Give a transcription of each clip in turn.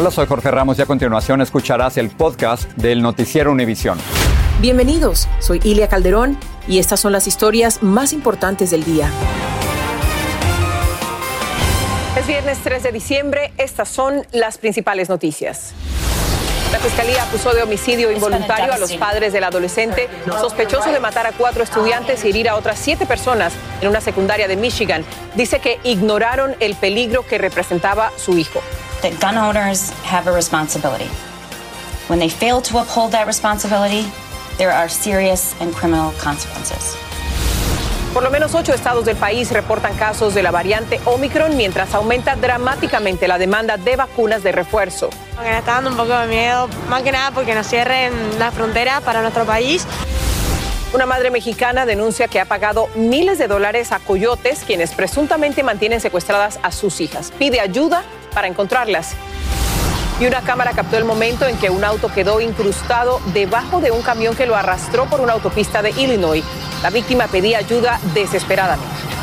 Hola, soy Jorge Ramos y a continuación escucharás el podcast del Noticiero Univisión. Bienvenidos, soy Ilia Calderón y estas son las historias más importantes del día. Es viernes 3 de diciembre, estas son las principales noticias. La fiscalía acusó de homicidio involuntario a los padres del adolescente sospechoso de matar a cuatro estudiantes y herir a otras siete personas en una secundaria de Michigan. Dice que ignoraron el peligro que representaba su hijo. That gun owners have a responsibility. When they fail to uphold that responsibility, there are serious and criminal consequences. Por lo menos ocho estados del país reportan casos de la variante Omicron mientras aumenta dramáticamente la demanda de vacunas de refuerzo. Me está dando un poco de miedo, más que nada porque nos cierren la frontera para nuestro país. Una madre mexicana denuncia que ha pagado miles de dólares a coyotes quienes presuntamente mantienen secuestradas a sus hijas. Pide ayuda para encontrarlas. Y una cámara captó el momento en que un auto quedó incrustado debajo de un camión que lo arrastró por una autopista de Illinois. La víctima pedía ayuda desesperadamente.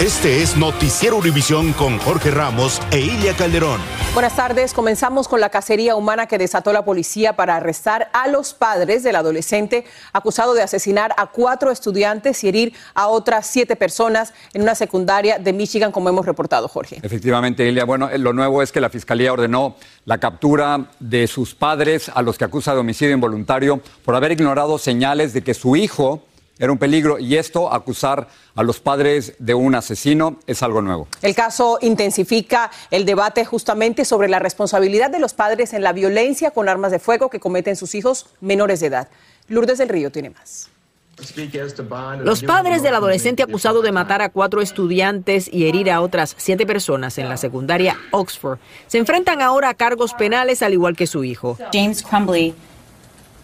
Este es Noticiero Univisión con Jorge Ramos e Ilia Calderón. Buenas tardes. Comenzamos con la cacería humana que desató la policía para arrestar a los padres del adolescente acusado de asesinar a cuatro estudiantes y herir a otras siete personas en una secundaria de Michigan, como hemos reportado, Jorge. Efectivamente, Ilia. Bueno, lo nuevo es que la fiscalía ordenó la captura de sus padres a los que acusa de homicidio involuntario por haber ignorado señales de que su hijo era un peligro y esto, acusar a los padres de un asesino, es algo nuevo. El caso intensifica el debate justamente sobre la responsabilidad de los padres en la violencia con armas de fuego que cometen sus hijos menores de edad. Lourdes del Río tiene más. Los padres del adolescente acusado de matar a cuatro estudiantes y herir a otras siete personas en la secundaria Oxford se enfrentan ahora a cargos penales al igual que su hijo. James Crumbly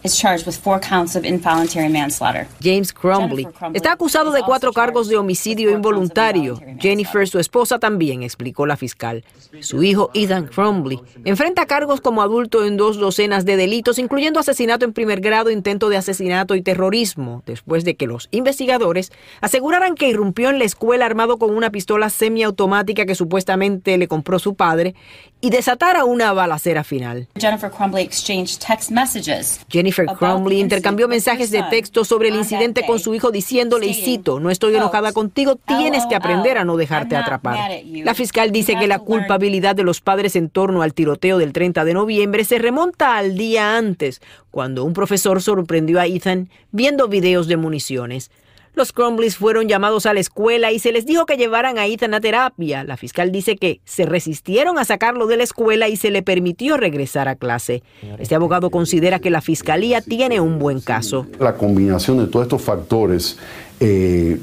is charged with four counts of involuntary manslaughter. James Crumbly está acusado de cuatro cargos de homicidio involuntario. Jennifer, su esposa, también explicó la fiscal. Su hijo Ethan Crumbly enfrenta cargos como adulto en dos docenas de delitos, incluyendo asesinato en primer grado, intento de asesinato y terrorismo, después de que los investigadores aseguraran que irrumpió en la escuela armado con una pistola semiautomática que supuestamente le compró su padre y desatara una balacera final. Jennifer Crumbly exchanged text messages. Jennifer Crumley intercambió mensajes de texto sobre el incidente con su hijo diciéndole, y cito, no estoy enojada contigo, tienes que aprender a no dejarte atrapar. La fiscal dice que la culpabilidad de los padres en torno al tiroteo del 30 de noviembre se remonta al día antes, cuando un profesor sorprendió a Ethan viendo videos de municiones. Los Crumbleys fueron llamados a la escuela y se les dijo que llevaran a Ethan a terapia. La fiscal dice que se resistieron a sacarlo de la escuela y se le permitió regresar a clase. Este abogado considera que la fiscalía tiene un buen caso. La combinación de todos estos factores eh,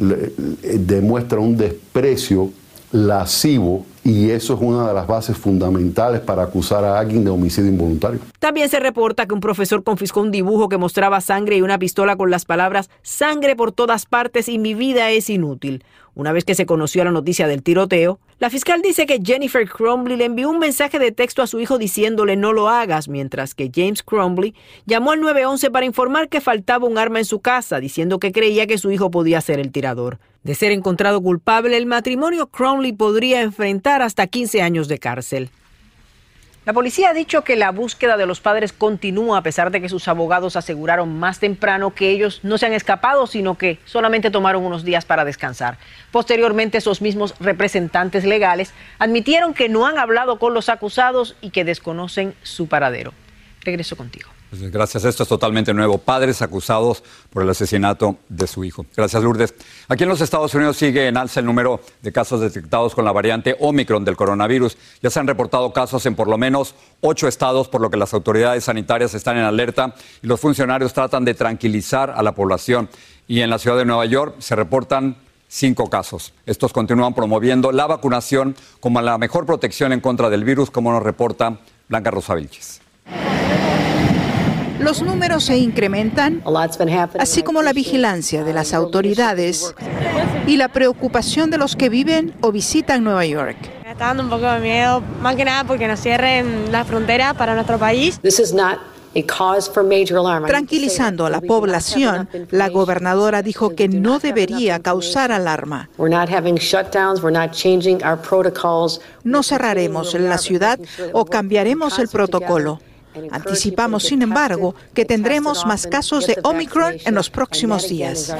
demuestra un desprecio lascivo y eso es una de las bases fundamentales para acusar a alguien de homicidio involuntario. También se reporta que un profesor confiscó un dibujo que mostraba sangre y una pistola con las palabras sangre por todas partes y mi vida es inútil. Una vez que se conoció la noticia del tiroteo, la fiscal dice que Jennifer Crumbley le envió un mensaje de texto a su hijo diciéndole no lo hagas, mientras que James Crumbley llamó al 911 para informar que faltaba un arma en su casa, diciendo que creía que su hijo podía ser el tirador. De ser encontrado culpable, el matrimonio Crumbley podría enfrentar hasta 15 años de cárcel. La policía ha dicho que la búsqueda de los padres continúa a pesar de que sus abogados aseguraron más temprano que ellos no se han escapado, sino que solamente tomaron unos días para descansar. Posteriormente, esos mismos representantes legales admitieron que no han hablado con los acusados y que desconocen su paradero. Regreso contigo. Pues gracias, esto es totalmente nuevo. Padres acusados por el asesinato de su hijo. Gracias, Lourdes. Aquí en los Estados Unidos sigue en alza el número de casos detectados con la variante Omicron del coronavirus. Ya se han reportado casos en por lo menos ocho estados, por lo que las autoridades sanitarias están en alerta y los funcionarios tratan de tranquilizar a la población. Y en la ciudad de Nueva York se reportan cinco casos. Estos continúan promoviendo la vacunación como la mejor protección en contra del virus, como nos reporta Blanca Rosa Vilches. Los números se incrementan, así como la vigilancia de las autoridades y la preocupación de los que viven o visitan Nueva York. Me está dando un poco de miedo, más que nada porque nos cierren la frontera para nuestro país. Tranquilizando a la población, la gobernadora dijo que no debería causar alarma. No cerraremos la ciudad o cambiaremos el protocolo. Anticipamos, sin embargo, que tendremos más casos de Omicron en los próximos días.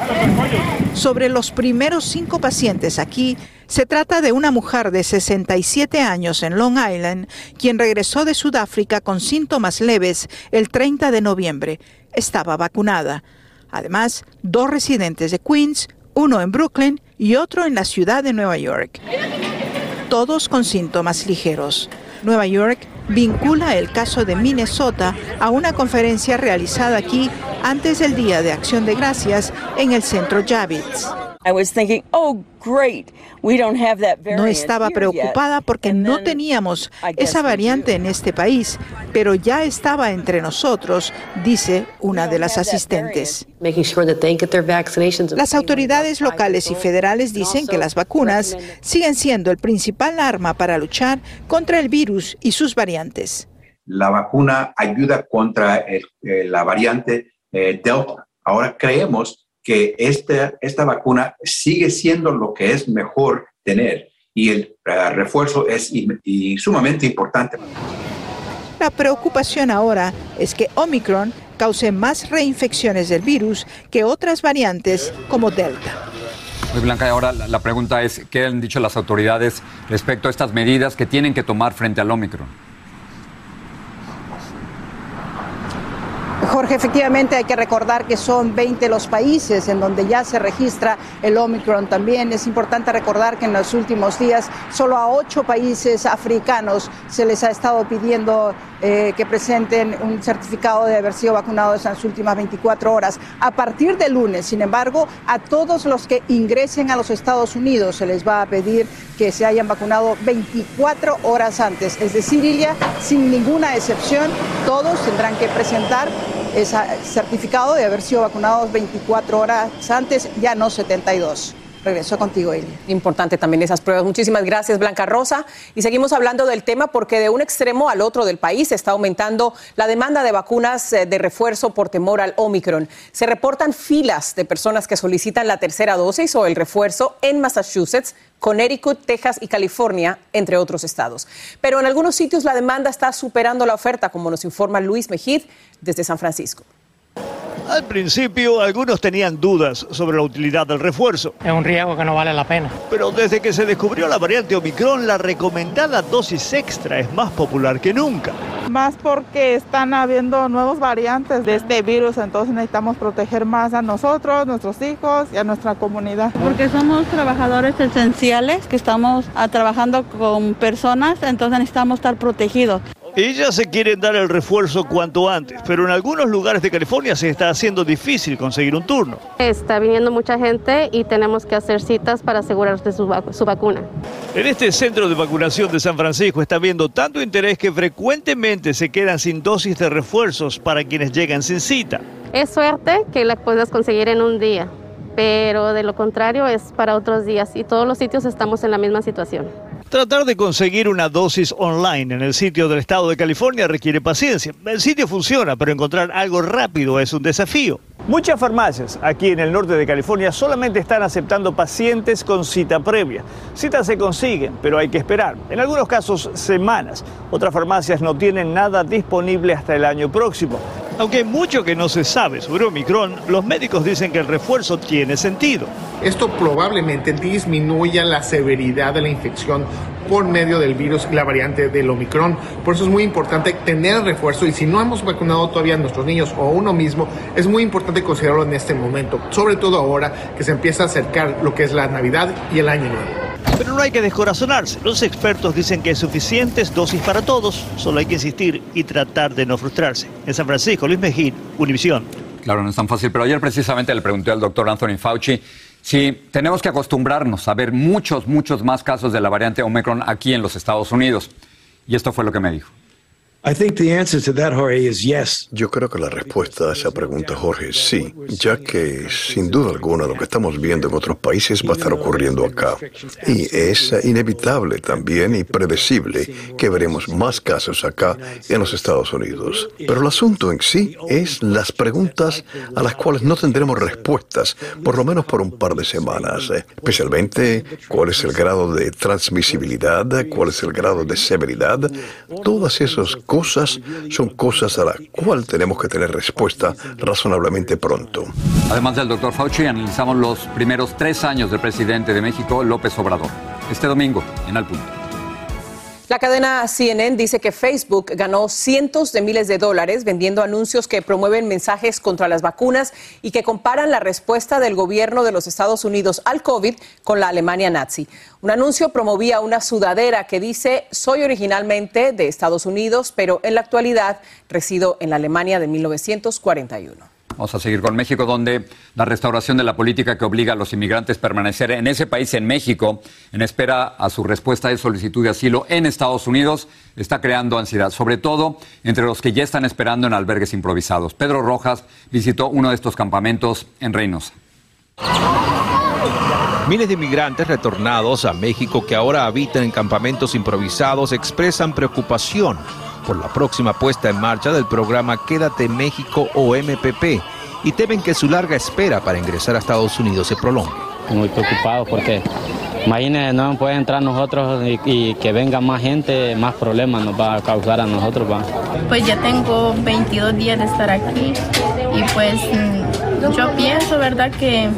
Sobre los primeros cinco pacientes aquí, se trata de una mujer de 67 años en Long Island, quien regresó de Sudáfrica con síntomas leves el 30 de noviembre. Estaba vacunada. Además, dos residentes de Queens, uno en Brooklyn y otro en la ciudad de Nueva York. Todos con síntomas ligeros. Nueva York vincula el caso de Minnesota a una conferencia realizada aquí antes del Día de Acción de Gracias en el centro Javits. Oh, no estaba preocupada porque no teníamos esa variante en este país, pero ya estaba entre nosotros, dice una de las asistentes. Las autoridades locales y federales dicen que las vacunas siguen siendo el principal arma para luchar contra el virus y sus variantes. La vacuna ayuda contra eh, la variante eh, Delta. Ahora creemos que esta, esta vacuna sigue siendo lo que es mejor tener y el eh, refuerzo es sumamente importante. La preocupación ahora es que Omicron cause más reinfecciones del virus que otras variantes como Delta. Muy Blanca, y ahora la pregunta es, ¿qué han dicho las autoridades respecto a estas medidas que tienen que tomar frente al Omicron? Jorge, efectivamente hay que recordar que son 20 los países en donde ya se registra el Omicron también. Es importante recordar que en los últimos días solo a ocho países africanos se les ha estado pidiendo eh, que presenten un certificado de haber sido vacunados en las últimas 24 horas. A partir de lunes, sin embargo, a todos los que ingresen a los Estados Unidos se les va a pedir que se hayan vacunado 24 horas antes. Es decir, Ilia, sin ninguna excepción, todos tendrán que presentar ese certificado de haber sido vacunados 24 horas antes, ya no 72. Regreso contigo, Elia. Importante también esas pruebas. Muchísimas gracias, Blanca Rosa. Y seguimos hablando del tema porque de un extremo al otro del país está aumentando la demanda de vacunas eh, de refuerzo por temor al Omicron. Se reportan filas de personas que solicitan la tercera dosis o el refuerzo en Massachusetts, Connecticut, Texas y California, entre otros estados. Pero en algunos sitios la demanda está superando la oferta, como nos informa Luis Mejid desde San Francisco. Al principio, algunos tenían dudas sobre la utilidad del refuerzo. Es un riesgo que no vale la pena. Pero desde que se descubrió la variante Omicron, la recomendada dosis extra es más popular que nunca. Más porque están habiendo nuevas variantes de este virus, entonces necesitamos proteger más a nosotros, nuestros hijos y a nuestra comunidad. Porque somos trabajadores esenciales que estamos trabajando con personas, entonces necesitamos estar protegidos. Ellas se quieren dar el refuerzo cuanto antes, pero en algunos lugares de California se está haciendo difícil conseguir un turno. Está viniendo mucha gente y tenemos que hacer citas para asegurarse su, su vacuna. En este centro de vacunación de San Francisco está viendo tanto interés que frecuentemente se quedan sin dosis de refuerzos para quienes llegan sin cita. Es suerte que la puedas conseguir en un día, pero de lo contrario es para otros días y todos los sitios estamos en la misma situación. Tratar de conseguir una dosis online en el sitio del estado de California requiere paciencia. El sitio funciona, pero encontrar algo rápido es un desafío. Muchas farmacias aquí en el norte de California solamente están aceptando pacientes con cita previa. Citas se consiguen, pero hay que esperar. En algunos casos, semanas. Otras farmacias no tienen nada disponible hasta el año próximo. Aunque hay mucho que no se sabe sobre Omicron, los médicos dicen que el refuerzo tiene sentido. Esto probablemente disminuya la severidad de la infección por medio del virus y la variante del Omicron. Por eso es muy importante tener el refuerzo y si no hemos vacunado todavía a nuestros niños o uno mismo, es muy importante considerarlo en este momento, sobre todo ahora que se empieza a acercar lo que es la Navidad y el Año Nuevo. Pero no hay que descorazonarse. Los expertos dicen que hay suficientes dosis para todos, solo hay que insistir y tratar de no frustrarse. En San Francisco, Luis Mejín, Univisión. Claro, no es tan fácil, pero ayer precisamente le pregunté al doctor Anthony Fauci si tenemos que acostumbrarnos a ver muchos, muchos más casos de la variante Omicron aquí en los Estados Unidos. Y esto fue lo que me dijo. Yo creo que la respuesta a esa pregunta, Jorge, es sí, ya que sin duda alguna lo que estamos viendo en otros países va a estar ocurriendo acá. Y es inevitable también y predecible que veremos más casos acá en los Estados Unidos. Pero el asunto en sí es las preguntas a las cuales no tendremos respuestas, por lo menos por un par de semanas, especialmente cuál es el grado de transmisibilidad, cuál es el grado de severidad, todas esas cosas son cosas a las cuales tenemos que tener respuesta razonablemente pronto. Además del doctor Fauci, analizamos los primeros tres años del presidente de México, López Obrador. Este domingo, en Al Punto. La cadena CNN dice que Facebook ganó cientos de miles de dólares vendiendo anuncios que promueven mensajes contra las vacunas y que comparan la respuesta del gobierno de los Estados Unidos al COVID con la Alemania nazi. Un anuncio promovía una sudadera que dice, soy originalmente de Estados Unidos, pero en la actualidad resido en la Alemania de 1941. Vamos a seguir con México, donde la restauración de la política que obliga a los inmigrantes a permanecer en ese país, en México, en espera a su respuesta de solicitud de asilo en Estados Unidos, está creando ansiedad, sobre todo entre los que ya están esperando en albergues improvisados. Pedro Rojas visitó uno de estos campamentos en Reynosa. Miles de inmigrantes retornados a México que ahora habitan en campamentos improvisados expresan preocupación por la próxima puesta en marcha del programa Quédate México o MPP y temen que su larga espera para ingresar a Estados Unidos se prolongue. Muy preocupado porque imagínense, no puede entrar nosotros y, que venga más gente, más problemas nos va a causar a nosotros. Pues ya tengo 22 días de estar aquí y pues yo pienso, ¿verdad? Que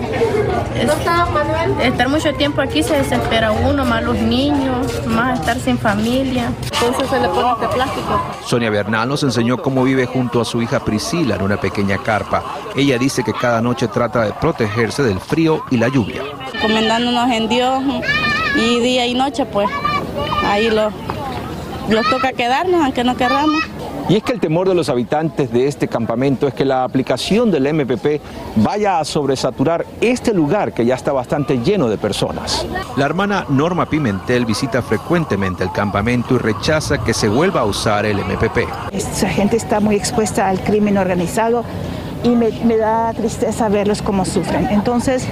estar mucho tiempo aquí se desespera uno, más los niños, más estar sin familia. Entonces se le pone este plástico. Sonia Bernal nos enseñó cómo vive junto a su hija Priscila en una pequeña carpa. Ella dice que cada noche trata de protegerse del frío y la lluvia. Comendándonos en Dios y día y noche, pues ahí los, los toca quedarnos, aunque no querramos. Y es que el temor de los habitantes de este campamento es que la aplicación del MPP vaya a sobresaturar este lugar que ya está bastante lleno de personas. La hermana Norma Pimentel visita frecuentemente el campamento y rechaza que se vuelva a usar el MPP. Esta gente está muy expuesta al crimen organizado y me, da tristeza verlos cómo sufren. Entonces,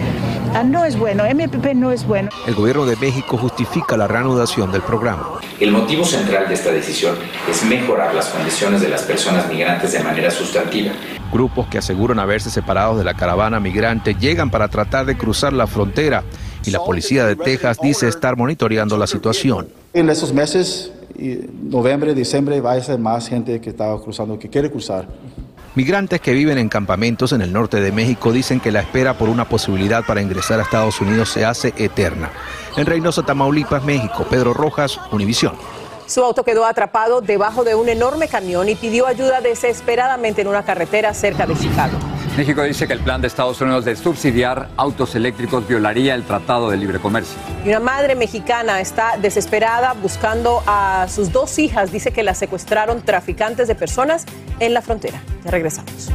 ah, no es bueno, MPP no es bueno. El gobierno de México justifica la reanudación del programa. El motivo central de esta decisión es mejorar las condiciones de las personas migrantes de manera sustantiva. Grupos que aseguran haberse separado de la caravana migrante llegan para tratar de cruzar la frontera y la policía de Texas dice estar monitoreando la situación. En esos meses, noviembre, diciembre, va a ser más gente que está cruzando, que quiere cruzar. Migrantes que viven en campamentos en el norte de México dicen que la espera por una posibilidad para ingresar a Estados Unidos se hace eterna. En Reynosa, Tamaulipas, México, Pedro Rojas, Univisión. Su auto quedó atrapado debajo de un enorme camión y pidió ayuda desesperadamente en una carretera cerca de Chicago. México dice que el plan de Estados Unidos de subsidiar autos eléctricos violaría el Tratado de Libre Comercio. Y una madre mexicana está desesperada buscando a sus dos hijas. Dice que las secuestraron traficantes de personas en la frontera. Ya regresamos.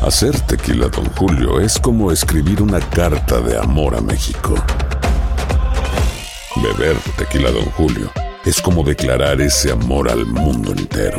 Hacer tequila, don Julio, es como escribir una carta de amor a México. Beber tequila, don Julio, es como declarar ese amor al mundo entero.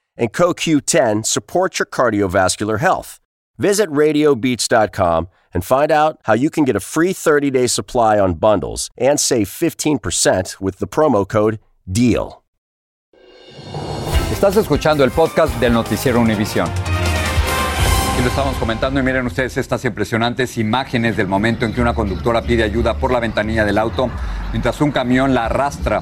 and CoQ10 support your cardiovascular health. Visit radiobeats.com and find out how you can get a free 30 day supply on bundles and save 15% with the promo code Deal. Estás escuchando el podcast del noticiero Univisión. Y lo estamos comentando y miren ustedes estas impresionantes imágenes del momento en que una conductora pide ayuda por la ventanilla del auto mientras un camión la arrastra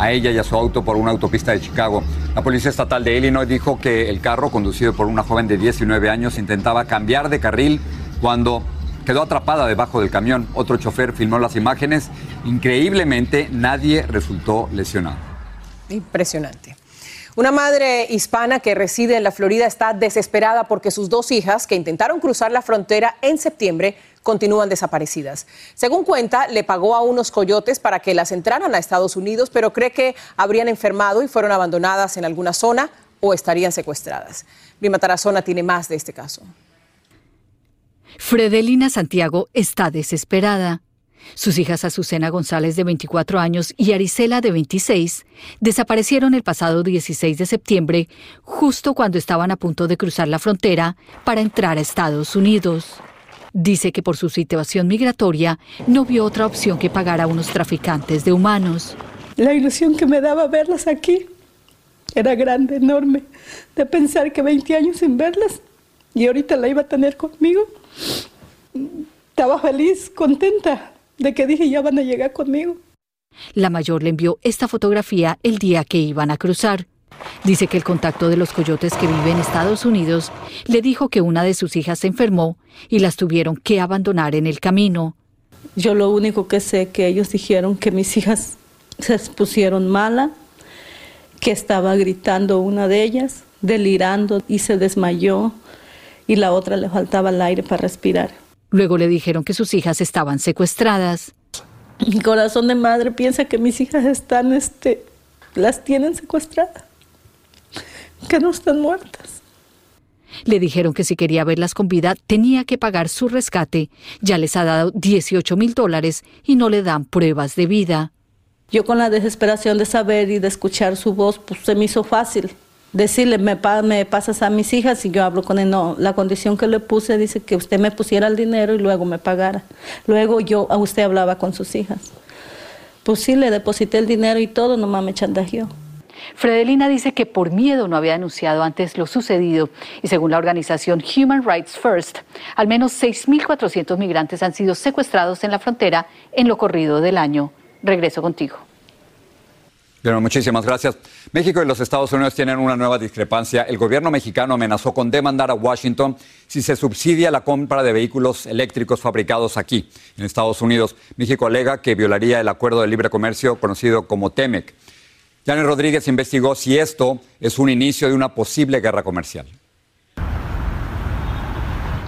a ella y a su auto por una autopista de Chicago. La Policía Estatal de Illinois dijo que el carro, conducido por una joven de 19 años, intentaba cambiar de carril cuando quedó atrapada debajo del camión. Otro chofer filmó las imágenes. Increíblemente, nadie resultó lesionado. Impresionante. Una madre hispana que reside en la Florida está desesperada porque sus dos hijas, que intentaron cruzar la frontera en septiembre, continúan desaparecidas. Según cuenta, le pagó a unos coyotes para que las entraran a Estados Unidos, pero cree que habrían enfermado y fueron abandonadas en alguna zona o estarían secuestradas. Lima Tarazona tiene más de este caso. Fredelina Santiago está desesperada. Sus hijas Azucena González, de 24 años, y Arisela, de 26, desaparecieron el pasado 16 de septiembre, justo cuando estaban a punto de cruzar la frontera para entrar a Estados Unidos. Dice que por su situación migratoria no vio otra opción que pagar a unos traficantes de humanos. La ilusión que me daba verlas aquí era grande, enorme, de pensar que 20 años sin verlas y ahorita la iba a tener conmigo. Estaba feliz, contenta de que dije ya van a llegar conmigo. La mayor le envió esta fotografía el día que iban a cruzar. Dice que el contacto de los coyotes que vive en Estados Unidos le dijo que una de sus hijas se enfermó y las tuvieron que abandonar en el camino. Yo lo único que sé que ellos dijeron que mis hijas se pusieron mala, que estaba gritando una de ellas, delirando y se desmayó y la otra le faltaba el aire para respirar. Luego le dijeron que sus hijas estaban secuestradas. Mi corazón de madre piensa que mis hijas están, este, las tienen secuestradas, que no están muertas. Le dijeron que si quería verlas con vida tenía que pagar su rescate. Ya les ha dado 18 mil dólares y no le dan pruebas de vida. Yo con la desesperación de saber y de escuchar su voz, pues se me hizo fácil decirle, me, me pasas a mis hijas y yo hablo con él. No, la condición que le puse dice que usted me pusiera el dinero y luego me pagara. Luego yo, a usted hablaba con sus hijas. Pues sí, le deposité el dinero y todo, nomás me chantajeó. Fredelina dice que por miedo no había denunciado antes lo sucedido y según la organización Human Rights First, al menos 6.400 migrantes han sido secuestrados en la frontera en lo corrido del año. Regreso contigo. Bueno, muchísimas gracias. México y los Estados Unidos tienen una nueva discrepancia. El gobierno mexicano amenazó con demandar a Washington si se subsidia la compra de vehículos eléctricos fabricados aquí, en Estados Unidos. México alega que violaría el acuerdo de libre comercio conocido como TEMEC. Janet Rodríguez investigó si esto es un inicio de una posible guerra comercial.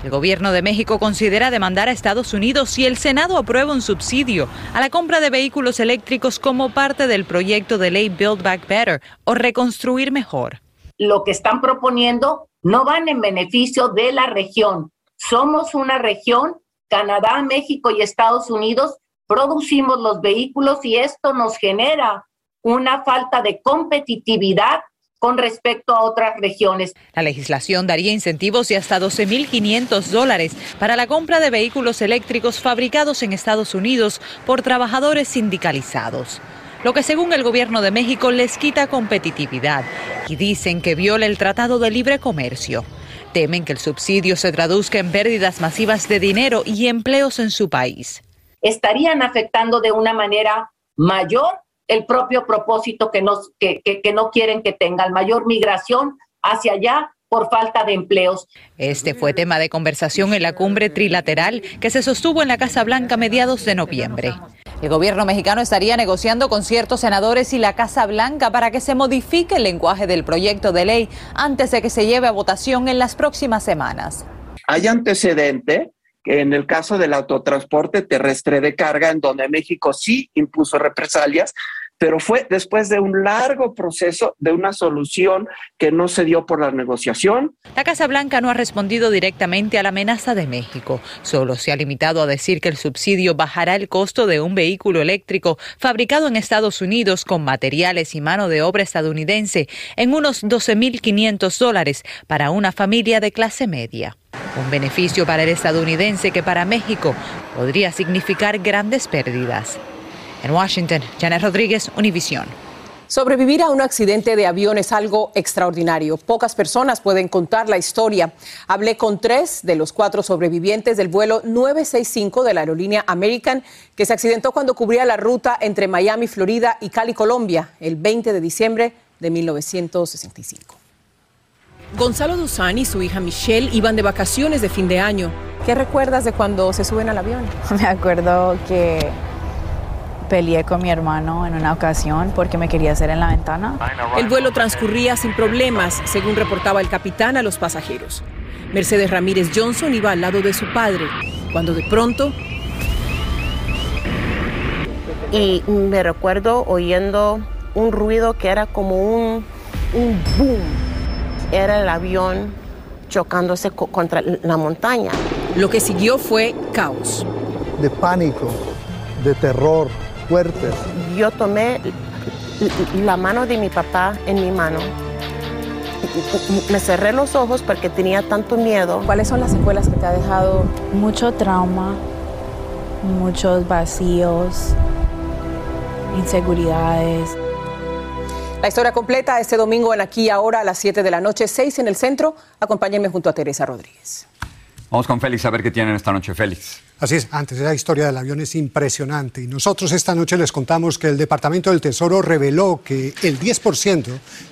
El gobierno de México considera demandar a Estados Unidos si el Senado aprueba un subsidio a la compra de vehículos eléctricos como parte del proyecto de ley Build Back Better o Reconstruir Mejor. Lo que están proponiendo no van en beneficio de la región. Somos una región, Canadá, México y Estados Unidos producimos los vehículos y esto nos genera una falta de competitividad con respecto a otras regiones. La legislación daría incentivos de hasta 12.500 dólares para la compra de vehículos eléctricos fabricados en Estados Unidos por trabajadores sindicalizados lo que según el gobierno de México les quita competitividad y dicen que viola el Tratado de Libre Comercio. Temen que el subsidio se traduzca en pérdidas masivas de dinero y empleos en su país. Estarían afectando de una manera mayor el propio propósito que, nos, que, que, no quieren que tenga, mayor migración hacia allá por falta de empleos. Este fue tema de conversación en la cumbre trilateral que se sostuvo en la Casa Blanca a mediados de noviembre. El gobierno mexicano estaría negociando con ciertos senadores y la Casa Blanca para que se modifique el lenguaje del proyecto de ley antes de que se lleve a votación en las próximas semanas. Hay antecedente que en el caso del autotransporte terrestre de carga, en donde México sí impuso represalias, pero fue después de un largo proceso de una solución que no se dio por la negociación. La Casa Blanca no ha respondido directamente a la amenaza de México, solo se ha limitado a decir que el subsidio bajará el costo de un vehículo eléctrico fabricado en Estados Unidos con materiales y mano de obra estadounidense en unos 12.500 dólares para una familia de clase media. Un beneficio para el estadounidense que para México podría significar grandes pérdidas. En Washington, Janet Rodríguez, Univisión. Sobrevivir a un accidente de avión es algo extraordinario. Pocas personas pueden contar la historia. Hablé con tres de los cuatro sobrevivientes del vuelo 965 de la aerolínea American, que se accidentó cuando cubría la ruta entre Miami, Florida y Cali, Colombia, el 20 de diciembre de 1965. Gonzalo Duzán y su hija Michelle iban de vacaciones de fin de año. ¿Qué recuerdas de cuando se suben al avión? Me acuerdo que peleé con mi hermano en una ocasión porque me quería hacer en la ventana. El vuelo transcurría sin problemas, según reportaba el capitán a los pasajeros. Mercedes Ramírez Johnson iba al lado de su padre, cuando de pronto... Y me recuerdo oyendo un ruido que era como un, un boom. Era el avión chocándose contra la montaña. Lo que siguió fue caos. De pánico, de terror, yo tomé la mano de mi papá en mi mano. Me cerré los ojos porque tenía tanto miedo. ¿Cuáles son las secuelas que te ha dejado? Mucho trauma, muchos vacíos, inseguridades. La historia completa este domingo en Aquí Ahora a las 7 de la noche, 6 en el centro. Acompáñenme junto a Teresa Rodríguez. Vamos con Félix a ver qué tienen esta noche, Félix. Así es, antes la historia del avión es impresionante y nosotros esta noche les contamos que el Departamento del Tesoro reveló que el 10%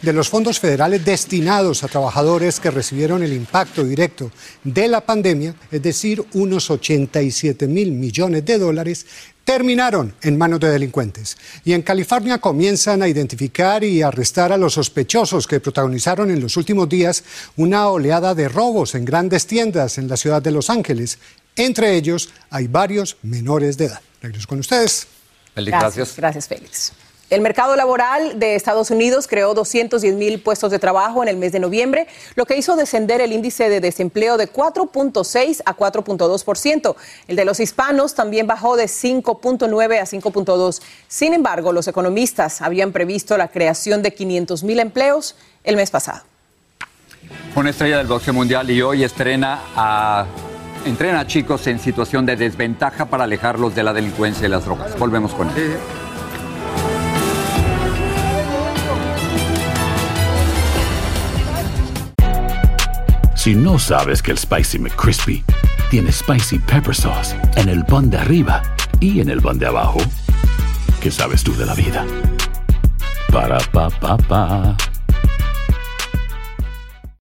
de los fondos federales destinados a trabajadores que recibieron el impacto directo de la pandemia, es decir, unos 87 mil millones de dólares, terminaron en manos de delincuentes. Y en California comienzan a identificar y arrestar a los sospechosos que protagonizaron en los últimos días una oleada de robos en grandes tiendas en la ciudad de Los Ángeles. Entre ellos hay varios menores de edad. Regreso con ustedes. Félix, gracias. Gracias, Félix. El mercado laboral de Estados Unidos creó 210 mil puestos de trabajo en el mes de noviembre, lo que hizo descender el índice de desempleo de 4.6 a 4.2%. El de los hispanos también bajó de 5.9 a 5.2. Sin embargo, los economistas habían previsto la creación de 500 mil empleos el mes pasado. Una estrella del boxeo mundial y hoy estrena a entrena a chicos en situación de desventaja para alejarlos de la delincuencia y las drogas. Volvemos con él. Si no sabes que el Spicy McCrispy tiene Spicy Pepper Sauce en el pan de arriba y en el pan de abajo, ¿qué sabes tú de la vida? Para, pa, pa, pa.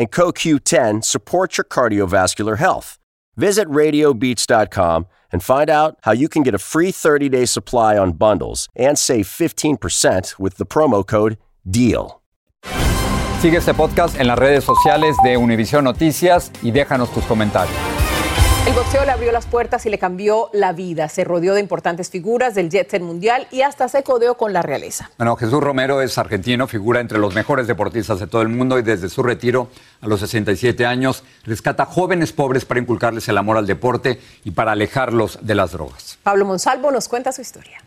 and CoQ10 support your cardiovascular health. Visit radiobeats.com and find out how you can get a free 30 day supply on bundles and save 15% with the promo code DEAL. Sigue este podcast en las redes sociales de Univision Noticias y déjanos tus comentarios. El boxeo le abrió las puertas y le cambió la vida. Se rodeó de importantes figuras del jet set mundial y hasta se codeó con la realeza. Bueno, Jesús Romero es argentino, figura entre los mejores deportistas de todo el mundo y desde su retiro a los 67 años rescata jóvenes pobres para inculcarles el amor al deporte y para alejarlos de las drogas. Pablo Monsalvo nos cuenta su historia.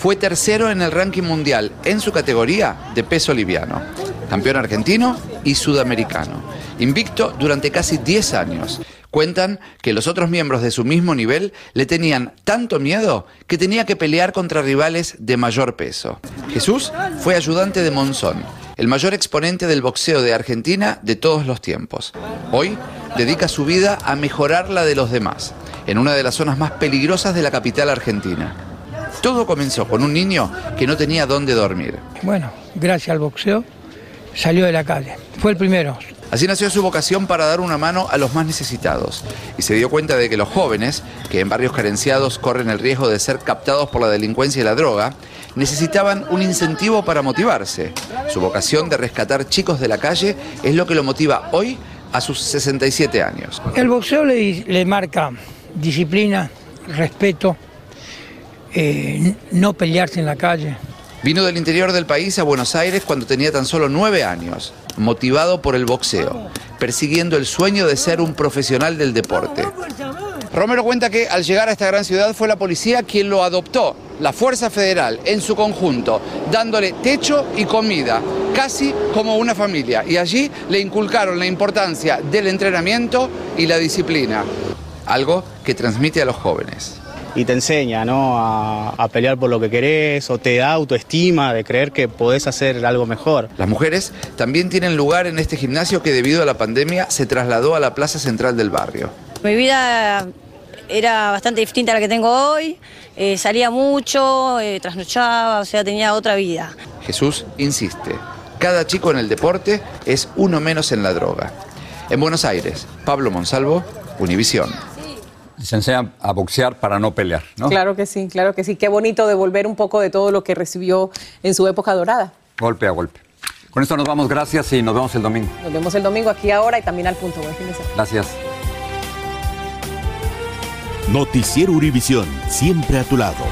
Fue tercero en el ranking mundial en su categoría de peso liviano, campeón argentino y sudamericano, invicto durante casi 10 años. Cuentan que los otros miembros de su mismo nivel le tenían tanto miedo que tenía que pelear contra rivales de mayor peso. Jesús fue ayudante de Monzón, el mayor exponente del boxeo de Argentina de todos los tiempos. Hoy dedica su vida a mejorar la de los demás, en una de las zonas más peligrosas de la capital argentina. Todo comenzó con un niño que no tenía dónde dormir. Bueno, gracias al boxeo salió de la calle. Fue el primero. Así nació su vocación para dar una mano a los más necesitados y se dio cuenta de que los jóvenes, que en barrios carenciados corren el riesgo de ser captados por la delincuencia y la droga, necesitaban un incentivo para motivarse. Su vocación de rescatar chicos de la calle es lo que lo motiva hoy a sus 67 años. El boxeo le, le marca disciplina, respeto, eh, no pelearse en la calle, Vino del interior del país a Buenos Aires cuando tenía tan solo nueve años, motivado por el boxeo, persiguiendo el sueño de ser un profesional del deporte. Romero cuenta que al llegar a esta gran ciudad fue la policía quien lo adoptó, la Fuerza Federal en su conjunto, dándole techo y comida, casi como una familia. Y allí le inculcaron la importancia del entrenamiento y la disciplina, algo que transmite a los jóvenes y te enseña ¿no? a, a, pelear por lo que querés o te da autoestima de creer que podés hacer algo mejor. Las mujeres también tienen lugar en este gimnasio que debido a la pandemia se trasladó a la plaza central del barrio. Mi vida era bastante distinta a la que tengo hoy, eh, salía mucho, eh, trasnochaba, o sea, tenía otra vida. Jesús insiste, cada chico en el deporte es uno menos en la droga. En Buenos Aires, Pablo Monsalvo, Univisión se enseña a boxear para no pelear, ¿no? Claro que sí, claro que sí. Qué bonito devolver un poco de todo lo que recibió en su época dorada. Golpe a golpe. Con esto nos vamos, gracias y nos vemos el domingo. Nos vemos el domingo aquí ahora y también al punto. Buen fin de semana. Gracias. Noticiero Univisión, siempre a tu lado.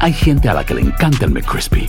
Hay gente a la que le encanta el McCrispy